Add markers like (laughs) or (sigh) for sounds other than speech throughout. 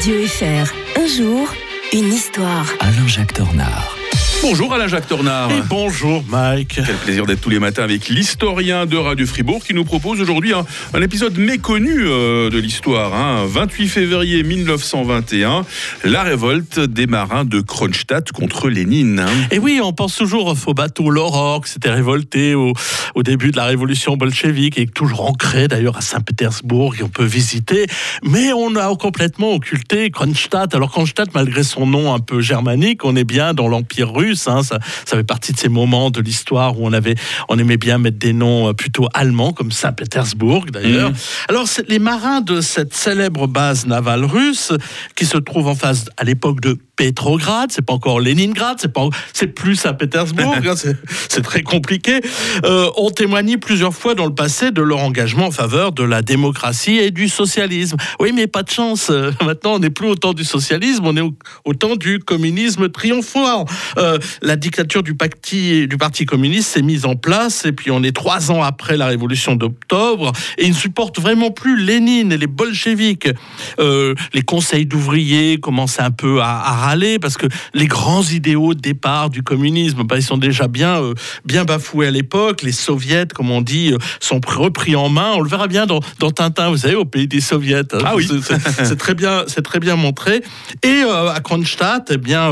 Radio FR. Un jour, une histoire. Alain-Jacques Tornard. Bonjour Alain Jacques Tornard. Et bonjour Mike. Quel plaisir d'être tous les matins avec l'historien de Radio Fribourg qui nous propose aujourd'hui un, un épisode méconnu euh, de l'histoire. Hein. 28 février 1921, la révolte des marins de Kronstadt contre Lénine. hein. Et oui, on pense toujours au faux bateau L'Aurore qui s'était révolté au, au début de la révolution bolchevique et toujours ancré d'ailleurs à Saint-Pétersbourg et on peut visiter. Mais on a complètement occulté Kronstadt. Alors Kronstadt, malgré son nom un peu germanique, on est bien dans l'Empire russe. Hein. Ça, ça fait partie de ces moments de l'histoire où on avait, on aimait bien mettre des noms euh, plutôt allemands comme Saint-Pétersbourg d'ailleurs. Mhm. Alors les marins de cette célèbre base navale russe qui se trouve en face à l'époque de Petrograd, c'est pas encore Leningrad, c'est pas, c'est plus Saint-Pétersbourg, (laughs) hein, c'est- très compliqué. Euh, ont témoigné plusieurs fois dans le passé de leur engagement en faveur de la démocratie et du socialisme. Oui, mais pas de chance. euh, Maintenant, on n'est plus au temps du socialisme, on est au, au temps du communisme triomphant. Euh, la dictature du parti, du parti communiste s'est mise en place et puis on est trois ans après la révolution d'octobre et ils ne supportent vraiment plus Lénine et les bolcheviks. Euh, les conseils d'ouvriers commencent un peu à, à râler parce que les grands idéaux de départ du communisme, bah, ils sont déjà bien, euh, bien bafoués à l'époque. Les soviets, comme on dit, euh, sont pr- repris en main. On le verra bien dans, dans Tintin, vous savez, au pays des soviets. Ah oui. C'est- très bien, c'est très bien montré. Et euh, à Kronstadt, eh bien,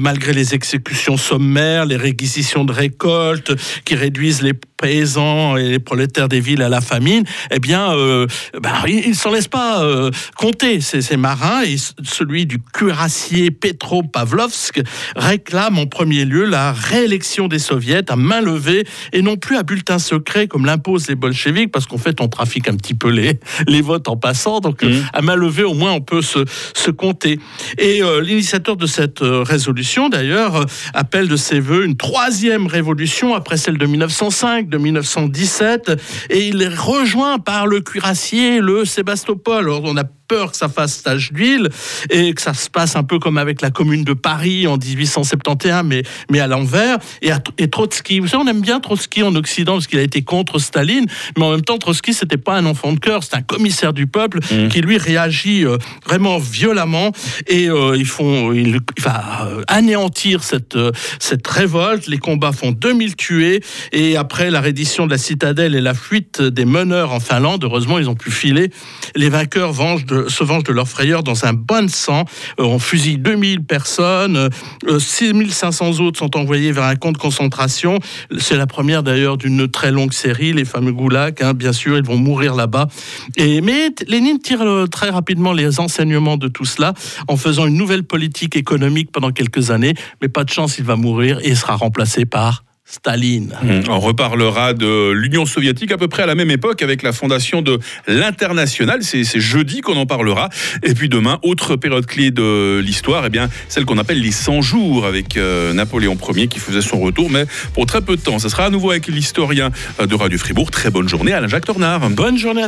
malgré les exécutions sommaires, les réquisitions de récoltes qui réduisent les paysans et les prolétaires des villes à la famine, eh bien, euh, bah, ils ne s'en laissent pas euh, compter, ces, ces marins. Et celui du cuirassier Petro-Pavlovsk réclame en premier lieu la réélection des soviets à main levée et non plus à bulletin secret comme l'imposent les bolcheviks, parce qu'en fait, on trafique un petit peu les, les votes en passant. Donc, euh, Mhm. à main levée, au moins, on peut se, se compter. Et euh, l'initiateur de cette euh, résolution, d'ailleurs, euh, appelle de ses voeux une troisième révolution après celle de 1905, de 1917, et il est rejoint par le cuirassier, le Sébastopol. Alors, on a peur que ça fasse tache d'huile et que ça se passe un peu comme avec la commune de Paris en 1871, mais, mais à l'envers. Et, à- et Trotsky, vous savez, on aime bien Trotsky en Occident parce qu'il a été contre Staline, mais en même temps, Trotsky, c'était pas un enfant de cœur, c'est un commissaire du peuple Mhm. qui lui réagit euh, vraiment violemment et euh, ils font, il, il va euh, anéantir cette, cette révolte. Les combats font 2000 tués et après la reddition de la citadelle et la fuite des meneurs en Finlande, heureusement, ils ont pu filer. Les vainqueurs vengent de- se vengent de leur frayeur dans un de sang. Euh, on fusille 2000 personnes, euh, 6500 autres sont envoyés vers un camp de concentration. C'est la première d'ailleurs d'une très longue série, les fameux goulags, hein, bien sûr, ils vont mourir là-bas. Et, mais Lénine tire euh, très rapidement les enseignements de tout cela en faisant une nouvelle politique économique pendant quelques années, mais pas de chance, il va mourir et sera remplacé par Staline. On reparlera de l'Union soviétique à peu près à la même époque avec la fondation de l'International. C'est jeudi qu'on en parlera. Et puis demain, autre période clé de l'histoire, eh bien celle qu'on appelle les 100 jours avec euh, Napoléon Ier qui faisait son retour, mais pour très peu de temps. Ce sera à nouveau avec l'historien euh, de Radio Fribourg. Très bonne journée, Alain Jacques Tornard. Bonne journée à